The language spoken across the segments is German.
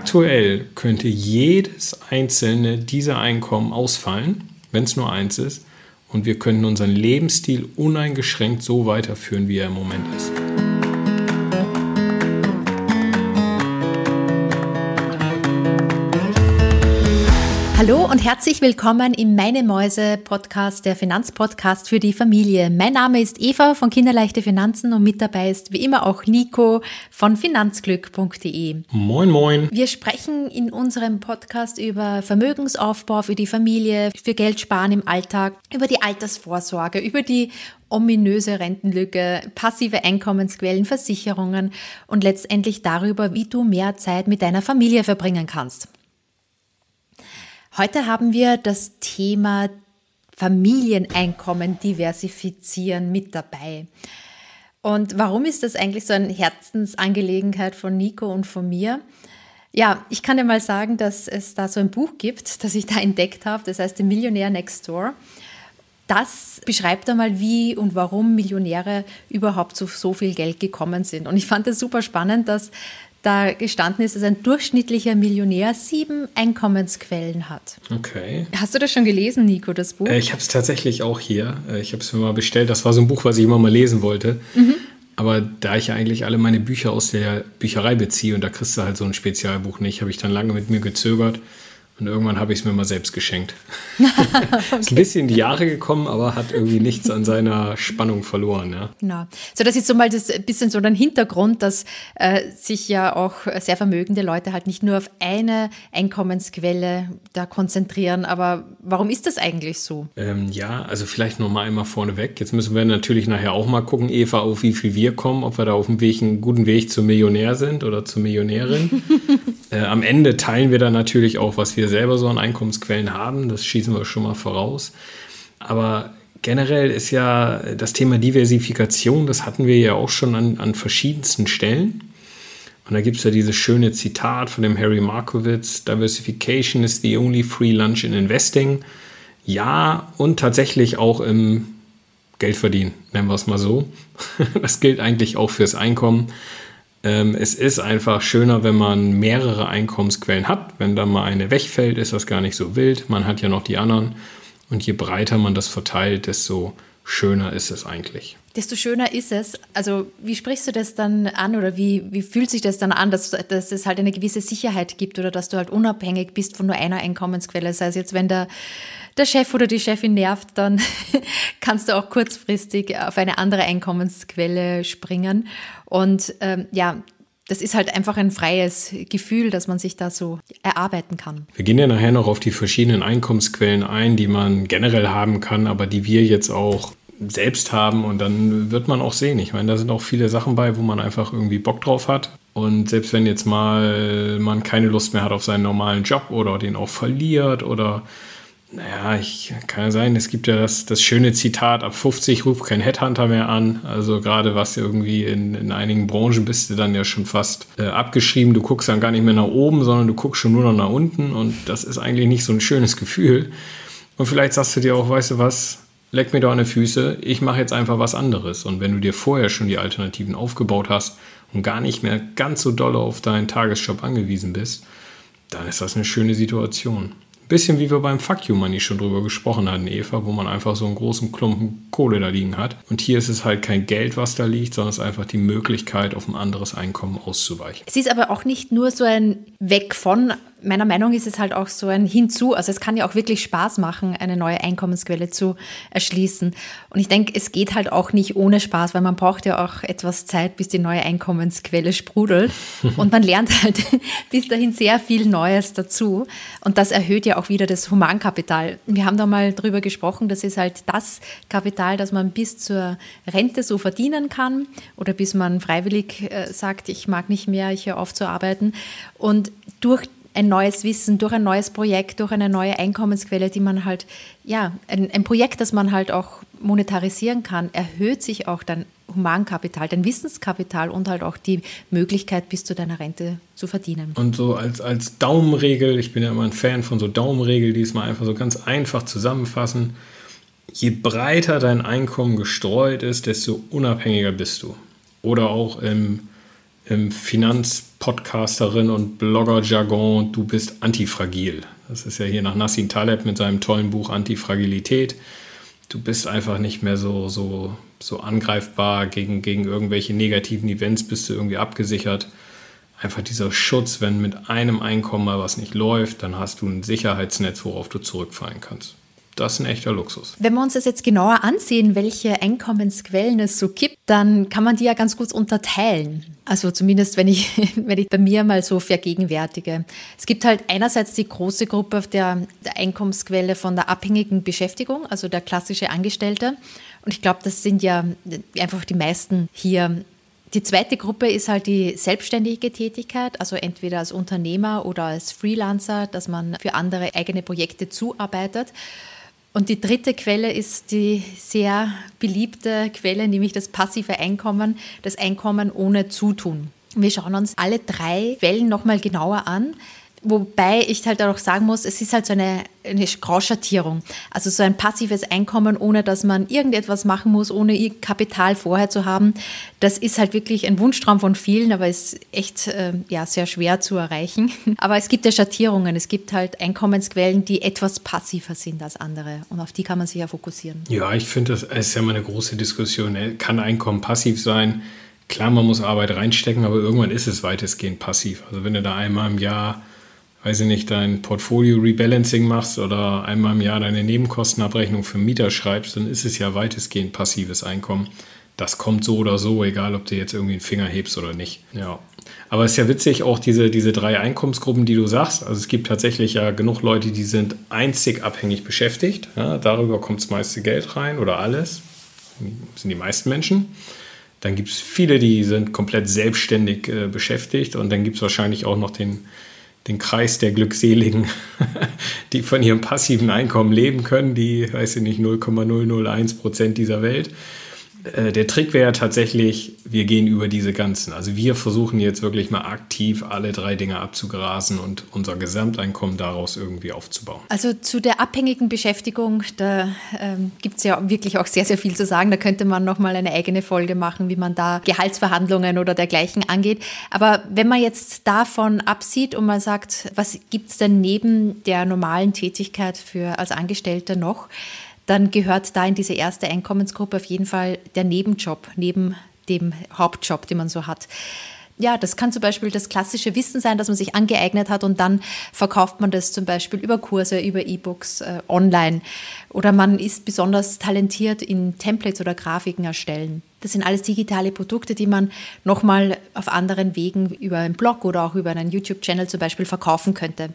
aktuell könnte jedes einzelne dieser Einkommen ausfallen, wenn es nur eins ist, und wir könnten unseren Lebensstil uneingeschränkt so weiterführen, wie er im Moment ist. Hallo und herzlich willkommen im Meine Mäuse Podcast, der Finanzpodcast für die Familie. Mein Name ist Eva von Kinderleichte Finanzen und mit dabei ist wie immer auch Nico von finanzglück.de. Moin, moin. Wir sprechen in unserem Podcast über Vermögensaufbau für die Familie, für Geld sparen im Alltag, über die Altersvorsorge, über die ominöse Rentenlücke, passive Einkommensquellen, Versicherungen und letztendlich darüber, wie du mehr Zeit mit deiner Familie verbringen kannst. Heute haben wir das Thema Familieneinkommen diversifizieren mit dabei. Und warum ist das eigentlich so eine Herzensangelegenheit von Nico und von mir? Ja, ich kann dir mal sagen, dass es da so ein Buch gibt, das ich da entdeckt habe, das heißt The Millionaire Next Door. Das beschreibt einmal, wie und warum Millionäre überhaupt zu so viel Geld gekommen sind. Und ich fand es super spannend, dass da gestanden ist, dass ein durchschnittlicher Millionär sieben Einkommensquellen hat. Okay. Hast du das schon gelesen, Nico, das Buch? Äh, ich habe es tatsächlich auch hier. Äh, ich habe es mir mal bestellt. Das war so ein Buch, was ich immer mal lesen wollte. Mhm. Aber da ich ja eigentlich alle meine Bücher aus der Bücherei beziehe und da kriegst du halt so ein Spezialbuch nicht, habe ich dann lange mit mir gezögert und irgendwann habe ich es mir mal selbst geschenkt. okay. Ist ein bisschen in die Jahre gekommen, aber hat irgendwie nichts an seiner Spannung verloren. Ja. Genau. So, das ist so mal das bisschen so ein Hintergrund, dass äh, sich ja auch sehr vermögende Leute halt nicht nur auf eine Einkommensquelle da konzentrieren. Aber warum ist das eigentlich so? Ähm, ja, also vielleicht noch mal einmal vorneweg. Jetzt müssen wir natürlich nachher auch mal gucken, Eva, auf wie viel wir kommen, ob wir da auf dem Weg einen guten Weg zum Millionär sind oder zur Millionärin. äh, am Ende teilen wir dann natürlich auch, was wir selber so an Einkommensquellen haben. Das schießen wir schon mal voraus. Aber generell ist ja das Thema Diversifikation, das hatten wir ja auch schon an, an verschiedensten Stellen. Und da gibt es ja dieses schöne Zitat von dem Harry Markowitz, Diversification is the only free lunch in investing. Ja, und tatsächlich auch im Geldverdienen, nennen wir es mal so. Das gilt eigentlich auch fürs Einkommen. Ähm, es ist einfach schöner, wenn man mehrere Einkommensquellen hat. Wenn da mal eine wegfällt, ist das gar nicht so wild. Man hat ja noch die anderen. Und je breiter man das verteilt, desto schöner ist es eigentlich. Desto schöner ist es. Also wie sprichst du das dann an oder wie, wie fühlt sich das dann an, dass, dass es halt eine gewisse Sicherheit gibt oder dass du halt unabhängig bist von nur einer Einkommensquelle? Sei es jetzt, wenn der, der Chef oder die Chefin nervt, dann kannst du auch kurzfristig auf eine andere Einkommensquelle springen. Und ähm, ja, das ist halt einfach ein freies Gefühl, dass man sich da so erarbeiten kann. Wir gehen ja nachher noch auf die verschiedenen Einkommensquellen ein, die man generell haben kann, aber die wir jetzt auch selbst haben und dann wird man auch sehen. Ich meine, da sind auch viele Sachen bei, wo man einfach irgendwie Bock drauf hat. Und selbst wenn jetzt mal man keine Lust mehr hat auf seinen normalen Job oder den auch verliert oder naja, ich kann ja sein, es gibt ja das, das schöne Zitat, ab 50 ruft kein Headhunter mehr an. Also gerade was irgendwie in, in einigen Branchen bist du dann ja schon fast äh, abgeschrieben. Du guckst dann gar nicht mehr nach oben, sondern du guckst schon nur noch nach unten und das ist eigentlich nicht so ein schönes Gefühl. Und vielleicht sagst du dir auch, weißt du was, leck mir doch an die Füße, ich mache jetzt einfach was anderes. Und wenn du dir vorher schon die Alternativen aufgebaut hast und gar nicht mehr ganz so doll auf deinen Tagesjob angewiesen bist, dann ist das eine schöne Situation. Bisschen wie wir beim Fuck You Money schon drüber gesprochen hatten, Eva, wo man einfach so einen großen Klumpen Kohle da liegen hat. Und hier ist es halt kein Geld, was da liegt, sondern es ist einfach die Möglichkeit, auf ein anderes Einkommen auszuweichen. Es ist aber auch nicht nur so ein Weg von meiner Meinung ist es halt auch so ein Hinzu. Also es kann ja auch wirklich Spaß machen, eine neue Einkommensquelle zu erschließen. Und ich denke, es geht halt auch nicht ohne Spaß, weil man braucht ja auch etwas Zeit, bis die neue Einkommensquelle sprudelt. Und man lernt halt bis dahin sehr viel Neues dazu. Und das erhöht ja auch wieder das Humankapital. Wir haben da mal drüber gesprochen, das ist halt das Kapital, das man bis zur Rente so verdienen kann oder bis man freiwillig äh, sagt, ich mag nicht mehr, ich höre auf zu arbeiten. Und durch ein neues Wissen, durch ein neues Projekt, durch eine neue Einkommensquelle, die man halt, ja, ein, ein Projekt, das man halt auch monetarisieren kann, erhöht sich auch dein Humankapital, dein Wissenskapital und halt auch die Möglichkeit, bis zu deiner Rente zu verdienen. Und so als, als Daumenregel, ich bin ja immer ein Fan von so Daumenregel, die es mal einfach so ganz einfach zusammenfassen. Je breiter dein Einkommen gestreut ist, desto unabhängiger bist du. Oder auch im im Finanzpodcasterin und Blogger-Jargon, du bist antifragil. Das ist ja hier nach Nassim Taleb mit seinem tollen Buch Antifragilität. Du bist einfach nicht mehr so, so, so angreifbar gegen, gegen irgendwelche negativen Events, bist du irgendwie abgesichert. Einfach dieser Schutz, wenn mit einem Einkommen mal was nicht läuft, dann hast du ein Sicherheitsnetz, worauf du zurückfallen kannst das ist ein echter Luxus. Wenn wir uns das jetzt genauer ansehen, welche Einkommensquellen es so gibt, dann kann man die ja ganz gut unterteilen. Also zumindest, wenn ich, wenn ich bei mir mal so vergegenwärtige. Es gibt halt einerseits die große Gruppe der, der Einkommensquelle von der abhängigen Beschäftigung, also der klassische Angestellte. Und ich glaube, das sind ja einfach die meisten hier die zweite Gruppe ist halt die selbstständige Tätigkeit, also entweder als Unternehmer oder als Freelancer, dass man für andere eigene Projekte zuarbeitet. Und die dritte Quelle ist die sehr beliebte Quelle, nämlich das passive Einkommen, das Einkommen ohne Zutun. Wir schauen uns alle drei Quellen nochmal genauer an. Wobei ich halt auch sagen muss, es ist halt so eine, eine Grauschattierung. Also so ein passives Einkommen, ohne dass man irgendetwas machen muss, ohne Kapital vorher zu haben. Das ist halt wirklich ein Wunschtraum von vielen, aber ist echt äh, ja, sehr schwer zu erreichen. Aber es gibt ja Schattierungen. Es gibt halt Einkommensquellen, die etwas passiver sind als andere. Und auf die kann man sich ja fokussieren. Ja, ich finde, das ist ja mal eine große Diskussion. Kann Einkommen passiv sein? Klar, man muss Arbeit reinstecken, aber irgendwann ist es weitestgehend passiv. Also wenn du da einmal im Jahr weiß ich nicht, dein Portfolio-Rebalancing machst oder einmal im Jahr deine Nebenkostenabrechnung für Mieter schreibst, dann ist es ja weitestgehend passives Einkommen. Das kommt so oder so, egal ob du jetzt irgendwie einen Finger hebst oder nicht. Ja. Aber es ist ja witzig, auch diese, diese drei Einkommensgruppen, die du sagst. Also es gibt tatsächlich ja genug Leute, die sind einzig abhängig beschäftigt. Ja, darüber kommt das meiste Geld rein oder alles. Das sind die meisten Menschen. Dann gibt es viele, die sind komplett selbstständig äh, beschäftigt. Und dann gibt es wahrscheinlich auch noch den, den Kreis der Glückseligen, die von ihrem passiven Einkommen leben können, die, weiß ich nicht, 0,001 Prozent dieser Welt. Äh, der Trick wäre tatsächlich, wir gehen über diese ganzen. Also wir versuchen jetzt wirklich mal aktiv alle drei Dinge abzugrasen und unser Gesamteinkommen daraus irgendwie aufzubauen. Also zu der abhängigen Beschäftigung, da ähm, gibt es ja wirklich auch sehr, sehr viel zu sagen. Da könnte man nochmal eine eigene Folge machen, wie man da Gehaltsverhandlungen oder dergleichen angeht. Aber wenn man jetzt davon absieht und man sagt, was gibt es denn neben der normalen Tätigkeit für als Angestellter noch? Dann gehört da in diese erste Einkommensgruppe auf jeden Fall der Nebenjob, neben dem Hauptjob, den man so hat. Ja, das kann zum Beispiel das klassische Wissen sein, das man sich angeeignet hat und dann verkauft man das zum Beispiel über Kurse, über E-Books, äh, online. Oder man ist besonders talentiert in Templates oder Grafiken erstellen. Das sind alles digitale Produkte, die man nochmal auf anderen Wegen über einen Blog oder auch über einen YouTube-Channel zum Beispiel verkaufen könnte.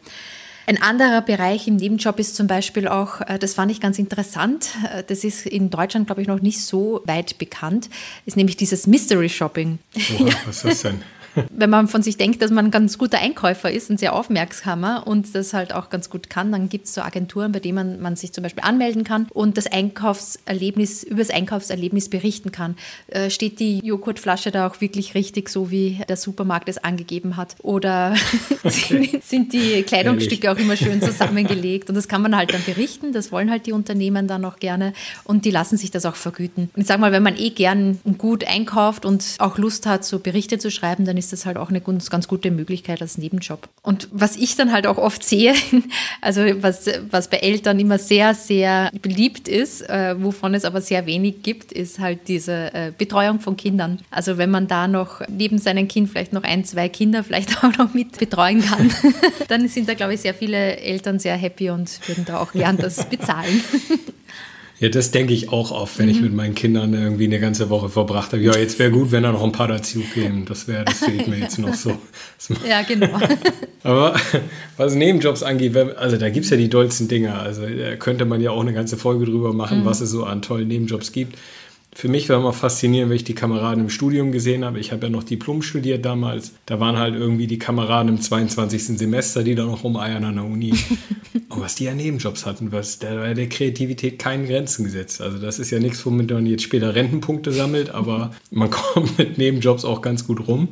Ein anderer Bereich im Nebenjob ist zum Beispiel auch, äh, das fand ich ganz interessant, äh, das ist in Deutschland, glaube ich, noch nicht so weit bekannt, ist nämlich dieses Mystery Shopping. Oha, was ist das denn? wenn man von sich denkt, dass man ein ganz guter Einkäufer ist und sehr aufmerksamer und das halt auch ganz gut kann, dann gibt es so Agenturen, bei denen man, man sich zum Beispiel anmelden kann und das Einkaufserlebnis, über das Einkaufserlebnis berichten kann. Äh, steht die Joghurtflasche da auch wirklich richtig, so wie der Supermarkt es angegeben hat? Oder okay. sind die Kleidungsstücke auch immer schön zusammengelegt? Und das kann man halt dann berichten, das wollen halt die Unternehmen dann auch gerne und die lassen sich das auch vergüten. Und ich sage mal, wenn man eh gern und gut einkauft und auch Lust hat, so Berichte zu schreiben, dann ist ist das halt auch eine ganz, ganz gute Möglichkeit als Nebenjob. Und was ich dann halt auch oft sehe, also was, was bei Eltern immer sehr, sehr beliebt ist, äh, wovon es aber sehr wenig gibt, ist halt diese äh, Betreuung von Kindern. Also wenn man da noch neben seinem Kind vielleicht noch ein, zwei Kinder vielleicht auch noch mit betreuen kann, dann sind da, glaube ich, sehr viele Eltern sehr happy und würden da auch gern das bezahlen. Ja, das denke ich auch oft, wenn mhm. ich mit meinen Kindern irgendwie eine ganze Woche verbracht habe. Ja, jetzt wäre gut, wenn da noch ein paar dazu kämen. Das wäre, das fehlt mir jetzt noch so. ja, genau. Aber was Nebenjobs angeht, also da gibt es ja die dollsten Dinger. Also da könnte man ja auch eine ganze Folge drüber machen, mhm. was es so an tollen Nebenjobs gibt für mich war immer faszinierend, wenn ich die Kameraden im Studium gesehen habe. Ich habe ja noch Diplom studiert damals. Da waren halt irgendwie die Kameraden im 22. Semester, die da noch rumeiern an der Uni. Und was die ja Nebenjobs hatten, was, da war der Kreativität keinen Grenzen gesetzt. Also das ist ja nichts, womit man jetzt später Rentenpunkte sammelt, aber man kommt mit Nebenjobs auch ganz gut rum.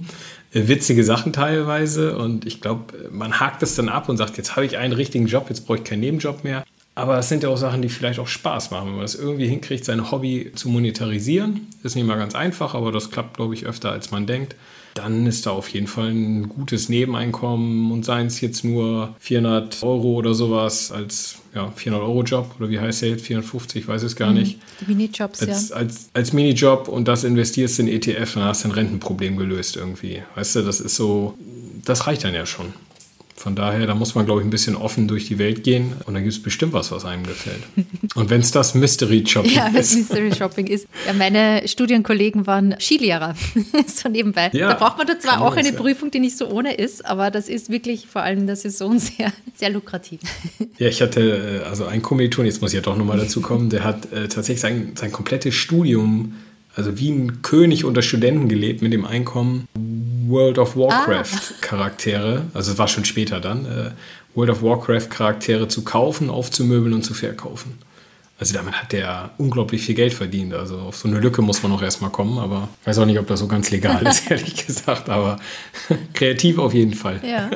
Äh, witzige Sachen teilweise und ich glaube, man hakt das dann ab und sagt, jetzt habe ich einen richtigen Job, jetzt brauche ich keinen Nebenjob mehr. Aber es sind ja auch Sachen, die vielleicht auch Spaß machen, wenn man es irgendwie hinkriegt, sein Hobby zu monetarisieren. Ist nicht mal ganz einfach, aber das klappt, glaube ich, öfter, als man denkt. dann ist da auf jeden Fall ein gutes Nebeneinkommen und seien es jetzt nur 400 Euro oder sowas als ja, 400-Euro-Job oder wie heißt der jetzt? 450, ich weiß es gar mhm. nicht. Die Minijobs, als, ja. Als, als Minijob und das investierst in ETF, dann hast du ein Rentenproblem gelöst irgendwie. Weißt du, das ist so, das reicht dann ja schon. Von daher, da muss man, glaube ich, ein bisschen offen durch die Welt gehen und da gibt es bestimmt was, was einem gefällt. Und wenn es das Mystery Shopping ja, ist. Ja, Mystery Shopping ist. Ja, meine Studienkollegen waren Skilehrer, so nebenbei. Ja, da braucht man da zwar auch eine ja. Prüfung, die nicht so ohne ist, aber das ist wirklich vor allem in der Saison sehr, sehr lukrativ. Ja, ich hatte äh, also einen Kommiliton, jetzt muss ich ja doch nochmal dazu kommen, der hat äh, tatsächlich sein, sein komplettes Studium also wie ein König unter Studenten gelebt mit dem Einkommen World of Warcraft ah. Charaktere, also es war schon später dann, äh, World of Warcraft Charaktere zu kaufen, aufzumöbeln und zu verkaufen. Also damit hat der unglaublich viel Geld verdient. Also auf so eine Lücke muss man auch erstmal kommen, aber ich weiß auch nicht, ob das so ganz legal ist, ehrlich gesagt, aber kreativ auf jeden Fall. Ja,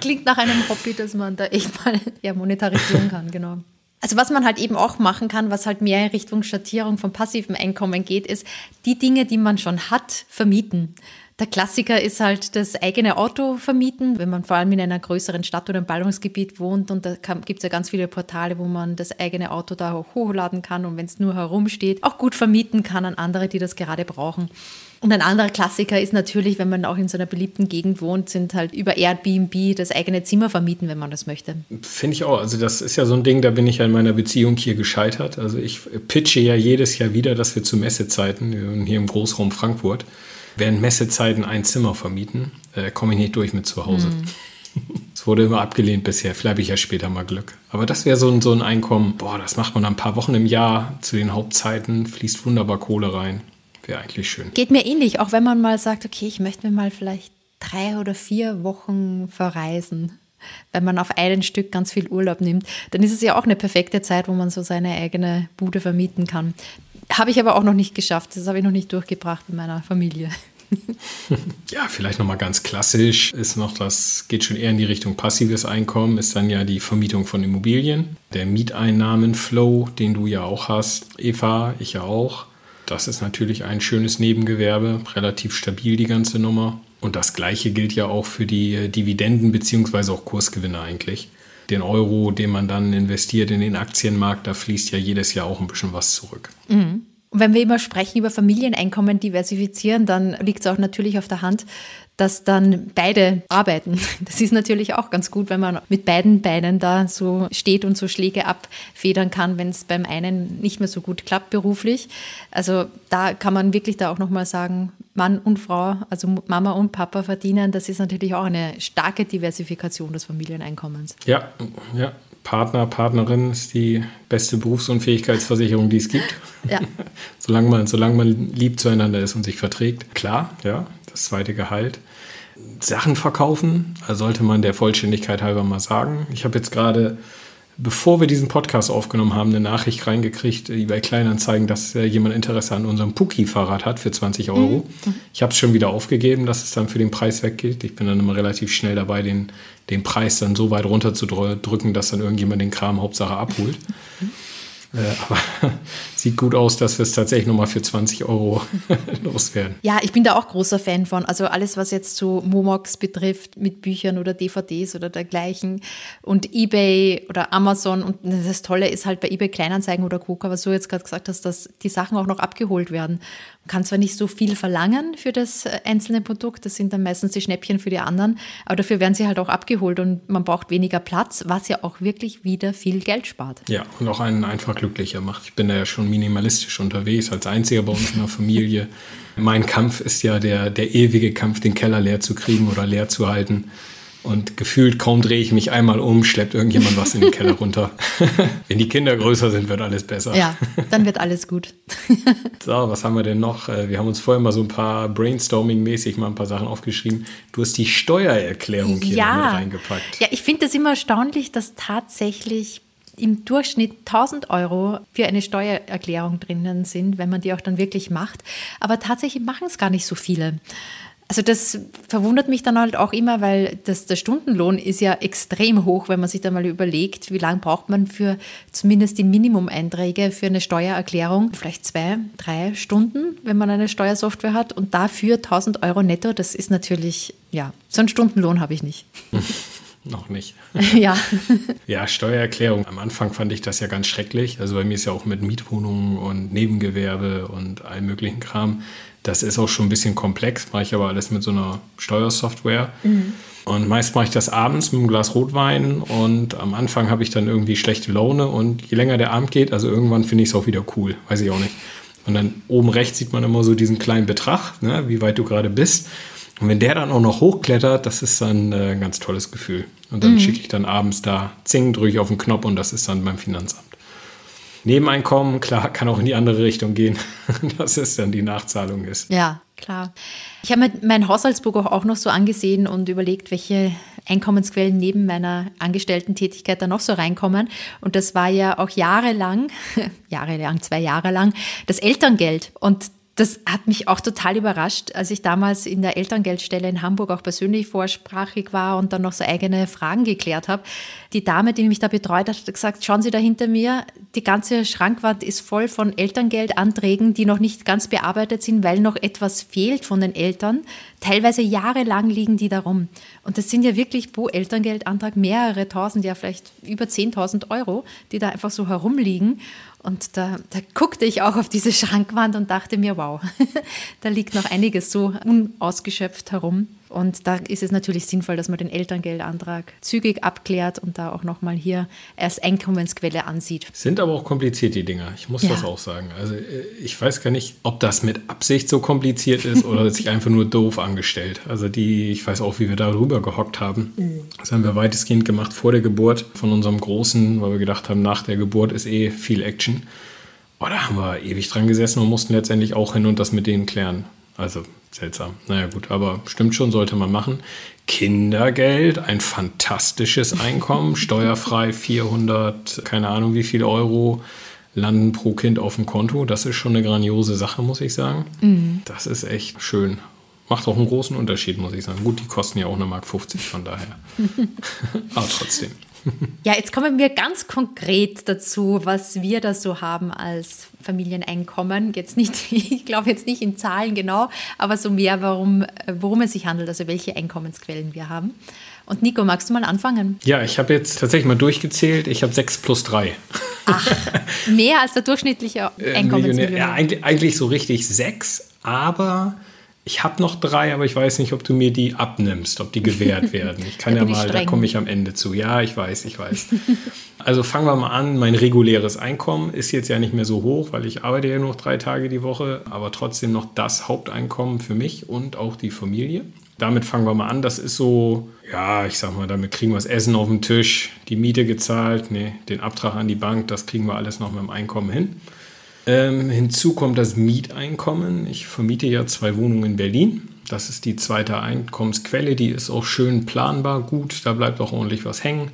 klingt nach einem Hobby, das man da echt mal ja, monetarisieren kann, genau. Also was man halt eben auch machen kann, was halt mehr in Richtung Schattierung von passivem Einkommen geht, ist die Dinge, die man schon hat, vermieten. Der Klassiker ist halt das eigene Auto vermieten, wenn man vor allem in einer größeren Stadt oder im Ballungsgebiet wohnt. Und da gibt es ja ganz viele Portale, wo man das eigene Auto da auch hochladen kann und wenn es nur herumsteht, auch gut vermieten kann an andere, die das gerade brauchen. Und ein anderer Klassiker ist natürlich, wenn man auch in so einer beliebten Gegend wohnt, sind halt über Airbnb das eigene Zimmer vermieten, wenn man das möchte. Finde ich auch. Also das ist ja so ein Ding, da bin ich ja in meiner Beziehung hier gescheitert. Also ich pitche ja jedes Jahr wieder, dass wir zu Messezeiten hier im Großraum Frankfurt während Messezeiten ein Zimmer vermieten, äh, komme ich nicht durch mit zu Hause. Mhm. Es wurde immer abgelehnt bisher. Vielleicht habe ich ja später mal Glück. Aber das wäre so ein, so ein Einkommen. Boah, das macht man ein paar Wochen im Jahr zu den Hauptzeiten, fließt wunderbar Kohle rein. Wäre eigentlich schön. Geht mir ähnlich, auch wenn man mal sagt, okay, ich möchte mir mal vielleicht drei oder vier Wochen verreisen. Wenn man auf einen Stück ganz viel Urlaub nimmt, dann ist es ja auch eine perfekte Zeit, wo man so seine eigene Bude vermieten kann. Habe ich aber auch noch nicht geschafft. Das habe ich noch nicht durchgebracht in meiner Familie. ja, vielleicht nochmal ganz klassisch ist noch, das geht schon eher in die Richtung passives Einkommen, ist dann ja die Vermietung von Immobilien. Der Mieteinnahmenflow, den du ja auch hast, Eva, ich ja auch. Das ist natürlich ein schönes Nebengewerbe, relativ stabil die ganze Nummer. Und das gleiche gilt ja auch für die Dividenden bzw. auch Kursgewinne eigentlich den Euro, den man dann investiert in den Aktienmarkt, da fließt ja jedes Jahr auch ein bisschen was zurück. Mhm. Und wenn wir immer sprechen über Familieneinkommen diversifizieren, dann liegt es auch natürlich auf der Hand, dass dann beide arbeiten. Das ist natürlich auch ganz gut, wenn man mit beiden Beinen da so steht und so Schläge abfedern kann, wenn es beim einen nicht mehr so gut klappt beruflich. Also da kann man wirklich da auch nochmal sagen, Mann und Frau, also Mama und Papa verdienen, das ist natürlich auch eine starke Diversifikation des Familieneinkommens. Ja, ja. Partner, Partnerin ist die beste Berufsunfähigkeitsversicherung, die es gibt. Ja. solange, man, solange man lieb zueinander ist und sich verträgt. Klar, ja, das zweite Gehalt. Sachen verkaufen, sollte man der Vollständigkeit halber mal sagen. Ich habe jetzt gerade, bevor wir diesen Podcast aufgenommen haben, eine Nachricht reingekriegt bei Kleinanzeigen, dass äh, jemand Interesse an unserem Puki-Fahrrad hat für 20 Euro. Mhm. Ich habe es schon wieder aufgegeben, dass es dann für den Preis weggeht. Ich bin dann immer relativ schnell dabei, den, den Preis dann so weit runter zu drücken, dass dann irgendjemand den Kram Hauptsache abholt. Mhm. Äh, aber sieht gut aus, dass wir es tatsächlich nochmal für 20 Euro loswerden. Ja, ich bin da auch großer Fan von. Also alles, was jetzt so Momox betrifft, mit Büchern oder DVDs oder dergleichen und eBay oder Amazon. Und das Tolle ist halt bei eBay Kleinanzeigen oder Coca, was du jetzt gerade gesagt hast, dass die Sachen auch noch abgeholt werden. Man kann zwar nicht so viel verlangen für das äh, einzelne Produkt, das sind dann meistens die Schnäppchen für die anderen, aber dafür werden sie halt auch abgeholt und man braucht weniger Platz, was ja auch wirklich wieder viel Geld spart. Ja, und auch einen einfach glücklicher macht. Ich bin da ja schon minimalistisch unterwegs, als einziger bei uns in der Familie. mein Kampf ist ja der, der ewige Kampf, den Keller leer zu kriegen oder leer zu halten. Und gefühlt kaum drehe ich mich einmal um, schleppt irgendjemand was in den Keller runter. Wenn die Kinder größer sind, wird alles besser. Ja, dann wird alles gut. so, was haben wir denn noch? Äh, wir haben uns vorher mal so ein paar Brainstorming-mäßig mal ein paar Sachen aufgeschrieben. Du hast die Steuererklärung hier ja. reingepackt. Ja, ich finde das immer erstaunlich, dass tatsächlich im Durchschnitt 1000 Euro für eine Steuererklärung drinnen sind, wenn man die auch dann wirklich macht. Aber tatsächlich machen es gar nicht so viele. Also das verwundert mich dann halt auch immer, weil das, der Stundenlohn ist ja extrem hoch, wenn man sich da mal überlegt, wie lange braucht man für zumindest die Minimumeinträge für eine Steuererklärung. Vielleicht zwei, drei Stunden, wenn man eine Steuersoftware hat. Und dafür 1000 Euro netto, das ist natürlich, ja, so einen Stundenlohn habe ich nicht. Noch nicht. ja. Ja, Steuererklärung. Am Anfang fand ich das ja ganz schrecklich. Also bei mir ist ja auch mit Mietwohnungen und Nebengewerbe und allem möglichen Kram. Das ist auch schon ein bisschen komplex, mache ich aber alles mit so einer Steuersoftware. Mhm. Und meist mache ich das abends mit einem Glas Rotwein und am Anfang habe ich dann irgendwie schlechte Laune und je länger der Abend geht, also irgendwann finde ich es auch wieder cool, weiß ich auch nicht. Und dann oben rechts sieht man immer so diesen kleinen Betrag, ne, wie weit du gerade bist. Und wenn der dann auch noch hochklettert, das ist dann äh, ein ganz tolles Gefühl. Und dann mhm. schicke ich dann abends da, zing, drücke ich auf den Knopf und das ist dann beim Finanzamt. Nebeneinkommen, klar, kann auch in die andere Richtung gehen, dass es dann die Nachzahlung ist. Ja, klar. Ich habe mir mein Haushaltsbuch auch noch so angesehen und überlegt, welche Einkommensquellen neben meiner Angestellten-Tätigkeit da noch so reinkommen. Und das war ja auch jahrelang, jahrelang, zwei Jahre lang, das Elterngeld. Und das hat mich auch total überrascht, als ich damals in der Elterngeldstelle in Hamburg auch persönlich vorsprachig war und dann noch so eigene Fragen geklärt habe. Die Dame, die mich da betreut hat, hat gesagt, schauen Sie da hinter mir, die ganze Schrankwand ist voll von Elterngeldanträgen, die noch nicht ganz bearbeitet sind, weil noch etwas fehlt von den Eltern. Teilweise jahrelang liegen die da rum. Und das sind ja wirklich pro Elterngeldantrag mehrere tausend, ja vielleicht über 10.000 Euro, die da einfach so herumliegen. Und da, da, guckte ich auch auf diese Schrankwand und dachte mir, wow, da liegt noch einiges so unausgeschöpft herum. Und da ist es natürlich sinnvoll, dass man den Elterngeldantrag zügig abklärt und da auch nochmal hier erst Einkommensquelle ansieht. Sind aber auch kompliziert, die Dinger. Ich muss ja. das auch sagen. Also äh, ich weiß gar nicht, ob das mit Absicht so kompliziert ist oder sich einfach nur doof angestellt. Also die, ich weiß auch, wie wir da rüber gehockt haben. Mhm. Das haben wir weitestgehend gemacht vor der Geburt von unserem Großen, weil wir gedacht haben, nach der Geburt ist eh viel Action. Oh, da haben wir ewig dran gesessen und mussten letztendlich auch hin und das mit denen klären. Also seltsam. Naja gut, aber stimmt schon, sollte man machen. Kindergeld, ein fantastisches Einkommen, steuerfrei 400, keine Ahnung wie viele Euro landen pro Kind auf dem Konto. Das ist schon eine grandiose Sache, muss ich sagen. Mhm. Das ist echt schön. Macht auch einen großen Unterschied, muss ich sagen. Gut, die kosten ja auch eine Mark 50, von daher. aber trotzdem. Ja, jetzt kommen wir ganz konkret dazu, was wir da so haben als Familieneinkommen. Jetzt nicht, ich glaube jetzt nicht in Zahlen genau, aber so mehr, warum, worum es sich handelt, also welche Einkommensquellen wir haben. Und Nico, magst du mal anfangen? Ja, ich habe jetzt tatsächlich mal durchgezählt. Ich habe 6 plus 3. Ach, mehr als der durchschnittliche äh, Einkommensmillionär. Ja, eigentlich, eigentlich so richtig 6, aber ich habe noch drei, aber ich weiß nicht, ob du mir die abnimmst, ob die gewährt werden. Ich kann ja mal, da komme ich am Ende zu. Ja, ich weiß, ich weiß. Also fangen wir mal an. Mein reguläres Einkommen ist jetzt ja nicht mehr so hoch, weil ich arbeite ja nur drei Tage die Woche, aber trotzdem noch das Haupteinkommen für mich und auch die Familie. Damit fangen wir mal an. Das ist so, ja, ich sag mal, damit kriegen wir das Essen auf den Tisch, die Miete gezahlt, nee, den Abtrag an die Bank, das kriegen wir alles noch mit dem Einkommen hin. Ähm, hinzu kommt das Mieteinkommen. Ich vermiete ja zwei Wohnungen in Berlin. Das ist die zweite Einkommensquelle. Die ist auch schön planbar gut. Da bleibt auch ordentlich was hängen.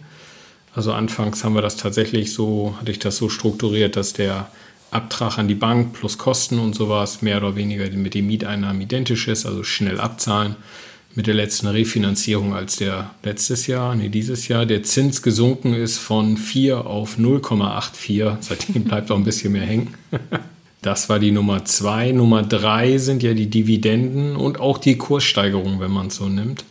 Also anfangs haben wir das tatsächlich so, hatte ich das so strukturiert, dass der Abtrag an die Bank plus Kosten und sowas mehr oder weniger mit den Mieteinnahmen identisch ist, also schnell abzahlen mit der letzten Refinanzierung als der letztes Jahr, nee, dieses Jahr, der Zins gesunken ist von 4 auf 0,84. Seitdem bleibt auch ein bisschen mehr hängen. Das war die Nummer 2. Nummer 3 sind ja die Dividenden und auch die Kurssteigerung, wenn man es so nimmt.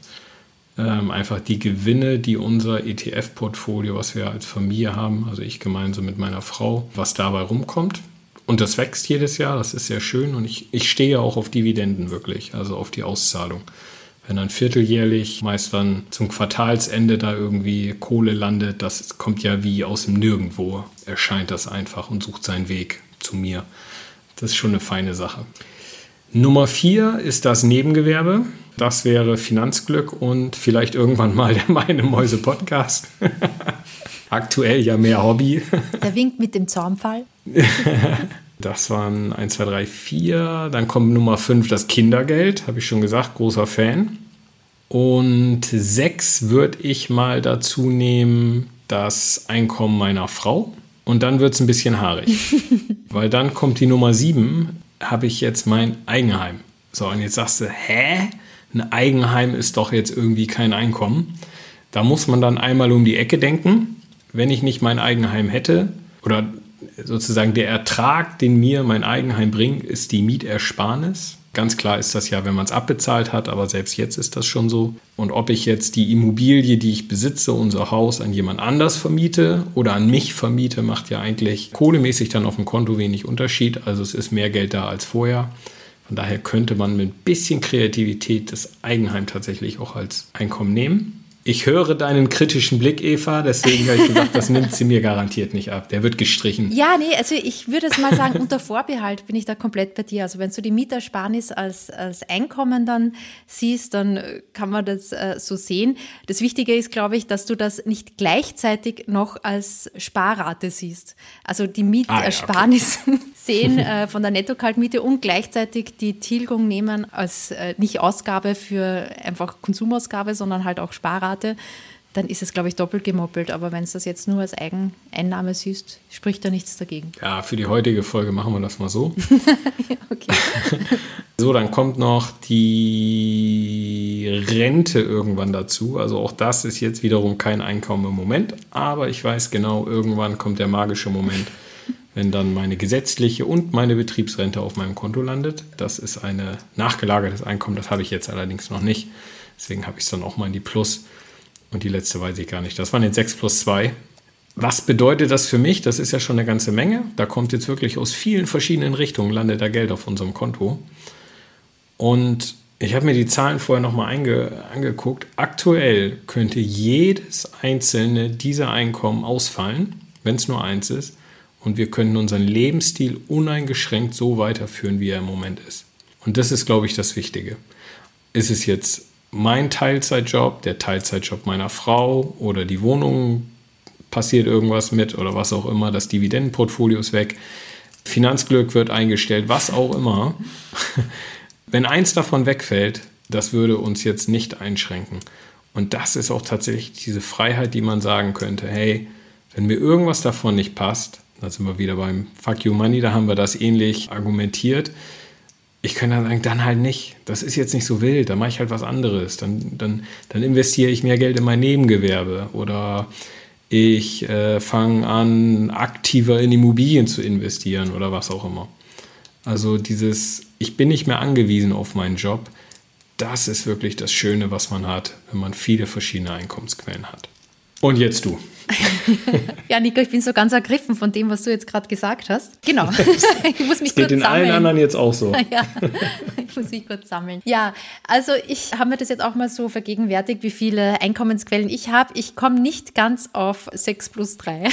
Ähm, einfach die Gewinne, die unser ETF-Portfolio, was wir als Familie haben, also ich gemeinsam mit meiner Frau, was dabei rumkommt. Und das wächst jedes Jahr, das ist sehr schön. Und ich, ich stehe auch auf Dividenden wirklich, also auf die Auszahlung wenn dann vierteljährlich, meist dann zum Quartalsende da irgendwie Kohle landet, das kommt ja wie aus dem Nirgendwo, erscheint das einfach und sucht seinen Weg zu mir. Das ist schon eine feine Sache. Nummer vier ist das Nebengewerbe. Das wäre Finanzglück und vielleicht irgendwann mal der Meine Mäuse Podcast. Aktuell ja mehr Hobby. Der winkt mit dem Zaunfall. Das waren 1, 2, 3, 4. Dann kommt Nummer 5 das Kindergeld, habe ich schon gesagt, großer Fan. Und 6 würde ich mal dazu nehmen das Einkommen meiner Frau. Und dann wird es ein bisschen haarig. Weil dann kommt die Nummer 7, habe ich jetzt mein Eigenheim. So, und jetzt sagst du, hä? ein Eigenheim ist doch jetzt irgendwie kein Einkommen. Da muss man dann einmal um die Ecke denken. Wenn ich nicht mein Eigenheim hätte oder sozusagen der Ertrag, den mir mein Eigenheim bringt, ist die Mietersparnis. Ganz klar ist das ja, wenn man es abbezahlt hat, aber selbst jetzt ist das schon so. Und ob ich jetzt die Immobilie, die ich besitze, unser Haus an jemand anders vermiete oder an mich vermiete, macht ja eigentlich kohlemäßig dann auf dem Konto wenig Unterschied. Also es ist mehr Geld da als vorher. Von daher könnte man mit ein bisschen Kreativität das Eigenheim tatsächlich auch als Einkommen nehmen. Ich höre deinen kritischen Blick, Eva, deswegen habe ich gesagt, das nimmt sie mir garantiert nicht ab. Der wird gestrichen. Ja, nee, also ich würde es mal sagen, unter Vorbehalt bin ich da komplett bei dir. Also wenn du die Mietersparnis als, als Einkommen dann siehst, dann kann man das äh, so sehen. Das Wichtige ist, glaube ich, dass du das nicht gleichzeitig noch als Sparrate siehst. Also die Mietersparnis ah, ja, okay. sehen äh, von der Netto-Kaltmiete und gleichzeitig die Tilgung nehmen als äh, nicht Ausgabe für einfach Konsumausgabe, sondern halt auch Sparrate Rate, dann ist es, glaube ich, doppelt gemoppelt. Aber wenn es das jetzt nur als Eigeneinnahme siehst, spricht da nichts dagegen. Ja, für die heutige Folge machen wir das mal so. okay. so, dann kommt noch die Rente irgendwann dazu. Also auch das ist jetzt wiederum kein Einkommen im Moment. Aber ich weiß genau, irgendwann kommt der magische Moment. wenn dann meine gesetzliche und meine Betriebsrente auf meinem Konto landet. Das ist ein nachgelagertes Einkommen, das habe ich jetzt allerdings noch nicht. Deswegen habe ich es dann auch mal in die Plus. Und die letzte weiß ich gar nicht. Das waren jetzt 6 plus 2. Was bedeutet das für mich? Das ist ja schon eine ganze Menge. Da kommt jetzt wirklich aus vielen verschiedenen Richtungen, landet da Geld auf unserem Konto. Und ich habe mir die Zahlen vorher nochmal angeguckt. Aktuell könnte jedes einzelne dieser Einkommen ausfallen, wenn es nur eins ist. Und wir können unseren Lebensstil uneingeschränkt so weiterführen, wie er im Moment ist. Und das ist, glaube ich, das Wichtige. Ist es jetzt mein Teilzeitjob, der Teilzeitjob meiner Frau oder die Wohnung passiert irgendwas mit oder was auch immer, das Dividendenportfolio ist weg, Finanzglück wird eingestellt, was auch immer. Wenn eins davon wegfällt, das würde uns jetzt nicht einschränken. Und das ist auch tatsächlich diese Freiheit, die man sagen könnte, hey, wenn mir irgendwas davon nicht passt, da sind wir wieder beim Fuck You Money, da haben wir das ähnlich argumentiert, ich kann dann sagen, dann halt nicht. Das ist jetzt nicht so wild, dann mache ich halt was anderes. Dann, dann, dann investiere ich mehr Geld in mein Nebengewerbe oder ich äh, fange an, aktiver in Immobilien zu investieren oder was auch immer. Also dieses, ich bin nicht mehr angewiesen auf meinen Job, das ist wirklich das Schöne, was man hat, wenn man viele verschiedene Einkommensquellen hat. Und jetzt du. ja, Nico, ich bin so ganz ergriffen von dem, was du jetzt gerade gesagt hast. Genau. ich muss mich das geht kurz den sammeln. allen anderen jetzt auch so. ja, ich muss mich kurz sammeln. Ja, also ich habe mir das jetzt auch mal so vergegenwärtigt, wie viele Einkommensquellen ich habe. Ich komme nicht ganz auf 6 plus 3.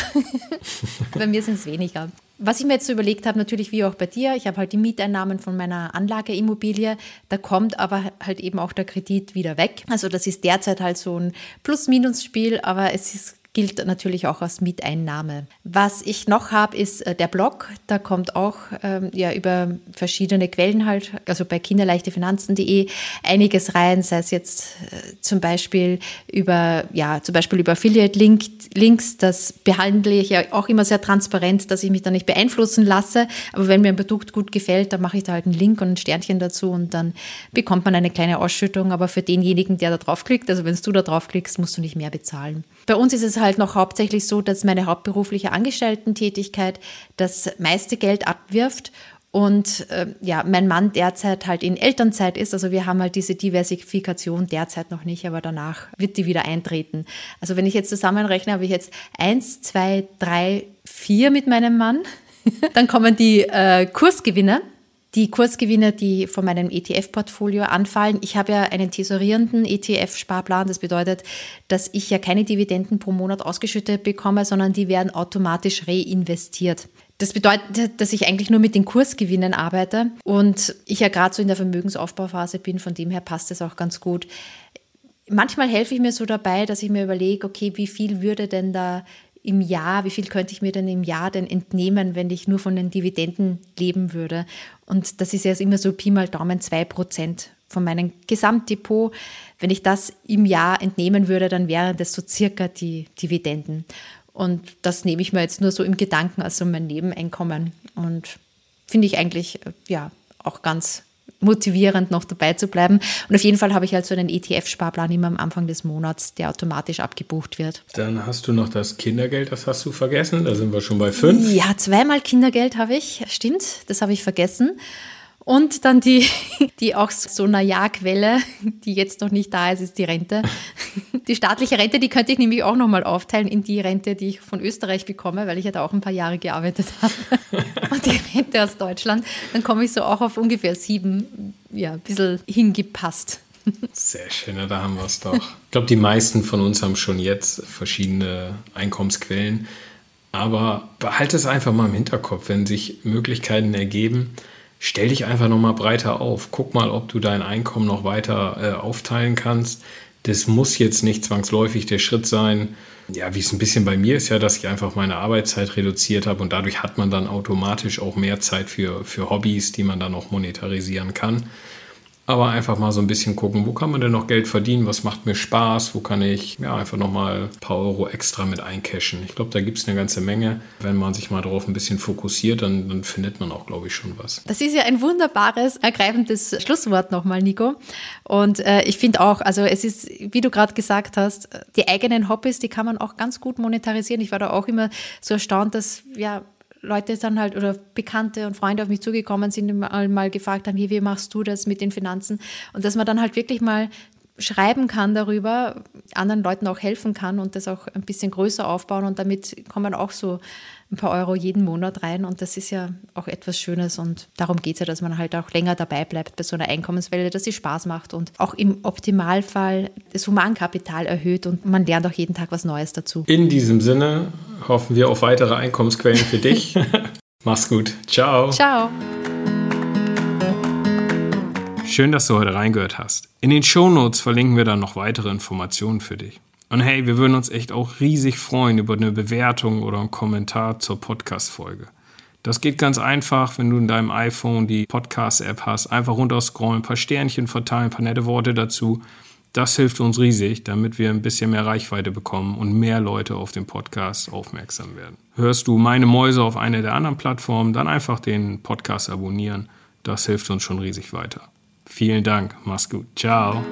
bei mir sind es weniger. Was ich mir jetzt so überlegt habe, natürlich wie auch bei dir, ich habe halt die Mieteinnahmen von meiner Anlageimmobilie, da kommt aber halt eben auch der Kredit wieder weg. Also das ist derzeit halt so ein Plus-Minus-Spiel, aber es ist gilt natürlich auch als Mieteinnahme. Was ich noch habe, ist äh, der Blog. Da kommt auch ähm, ja über verschiedene Quellen halt, also bei kinderleichtefinanzen.de einiges rein, sei es jetzt äh, zum Beispiel über, ja, zum Beispiel über Affiliate-Links. Das behandle ich ja auch immer sehr transparent, dass ich mich da nicht beeinflussen lasse. Aber wenn mir ein Produkt gut gefällt, dann mache ich da halt einen Link und ein Sternchen dazu und dann bekommt man eine kleine Ausschüttung. Aber für denjenigen, der da draufklickt, also wenn du da draufklickst, musst du nicht mehr bezahlen. Bei uns ist es halt noch hauptsächlich so, dass meine hauptberufliche Angestellten-Tätigkeit das meiste Geld abwirft und äh, ja, mein Mann derzeit halt in Elternzeit ist. Also wir haben halt diese Diversifikation derzeit noch nicht, aber danach wird die wieder eintreten. Also wenn ich jetzt zusammenrechne, habe ich jetzt eins, zwei, drei, vier mit meinem Mann. Dann kommen die äh, Kursgewinne die Kursgewinne, die von meinem ETF-Portfolio anfallen. Ich habe ja einen tesorierenden ETF-Sparplan. Das bedeutet, dass ich ja keine Dividenden pro Monat ausgeschüttet bekomme, sondern die werden automatisch reinvestiert. Das bedeutet, dass ich eigentlich nur mit den Kursgewinnen arbeite und ich ja gerade so in der Vermögensaufbauphase bin. Von dem her passt es auch ganz gut. Manchmal helfe ich mir so dabei, dass ich mir überlege, okay, wie viel würde denn da im Jahr, wie viel könnte ich mir denn im Jahr denn entnehmen, wenn ich nur von den Dividenden leben würde? Und das ist ja immer so Pi mal Daumen zwei Prozent von meinem Gesamtdepot. Wenn ich das im Jahr entnehmen würde, dann wären das so circa die Dividenden. Und das nehme ich mir jetzt nur so im Gedanken als so mein Nebeneinkommen. Und finde ich eigentlich, ja, auch ganz motivierend, noch dabei zu bleiben. Und auf jeden Fall habe ich halt so einen ETF-Sparplan immer am Anfang des Monats, der automatisch abgebucht wird. Dann hast du noch das Kindergeld, das hast du vergessen. Da sind wir schon bei fünf. Ja, zweimal Kindergeld habe ich, stimmt, das habe ich vergessen. Und dann die, die auch so eine Ja-Quelle, die jetzt noch nicht da ist, ist die Rente. Die staatliche Rente, die könnte ich nämlich auch nochmal aufteilen in die Rente, die ich von Österreich bekomme, weil ich ja da auch ein paar Jahre gearbeitet habe. Und die Rente aus Deutschland. Dann komme ich so auch auf ungefähr sieben, ja, ein bisschen hingepasst. Sehr schön, da haben wir es doch. Ich glaube, die meisten von uns haben schon jetzt verschiedene Einkommensquellen. Aber behalte es einfach mal im Hinterkopf, wenn sich Möglichkeiten ergeben stell dich einfach noch mal breiter auf. Guck mal, ob du dein Einkommen noch weiter äh, aufteilen kannst. Das muss jetzt nicht zwangsläufig der Schritt sein. Ja, wie es ein bisschen bei mir ist ja, dass ich einfach meine Arbeitszeit reduziert habe und dadurch hat man dann automatisch auch mehr Zeit für, für Hobbys, die man dann auch monetarisieren kann aber einfach mal so ein bisschen gucken, wo kann man denn noch Geld verdienen, was macht mir Spaß, wo kann ich ja einfach nochmal ein paar Euro extra mit eincashen. Ich glaube, da gibt es eine ganze Menge. Wenn man sich mal darauf ein bisschen fokussiert, dann, dann findet man auch, glaube ich, schon was. Das ist ja ein wunderbares, ergreifendes Schlusswort nochmal, Nico. Und äh, ich finde auch, also es ist, wie du gerade gesagt hast, die eigenen Hobbys, die kann man auch ganz gut monetarisieren. Ich war da auch immer so erstaunt, dass ja Leute dann halt oder Bekannte und Freunde auf mich zugekommen sind und mal, gefragt haben, hier, wie machst du das mit den Finanzen? Und dass man dann halt wirklich mal schreiben kann darüber, anderen Leuten auch helfen kann und das auch ein bisschen größer aufbauen und damit kommen auch so ein paar Euro jeden Monat rein und das ist ja auch etwas Schönes und darum geht es ja, dass man halt auch länger dabei bleibt bei so einer Einkommenswelle, dass sie Spaß macht und auch im Optimalfall das Humankapital erhöht und man lernt auch jeden Tag was Neues dazu. In diesem Sinne hoffen wir auf weitere Einkommensquellen für dich. Mach's gut. Ciao. Ciao. Schön, dass du heute reingehört hast. In den Shownotes verlinken wir dann noch weitere Informationen für dich. Und hey, wir würden uns echt auch riesig freuen über eine Bewertung oder einen Kommentar zur Podcast-Folge. Das geht ganz einfach, wenn du in deinem iPhone die Podcast-App hast. Einfach runterscrollen, ein paar Sternchen verteilen, ein paar nette Worte dazu. Das hilft uns riesig, damit wir ein bisschen mehr Reichweite bekommen und mehr Leute auf den Podcast aufmerksam werden. Hörst du meine Mäuse auf einer der anderen Plattformen, dann einfach den Podcast abonnieren. Das hilft uns schon riesig weiter. Vielen Dank, mach's gut. Ciao.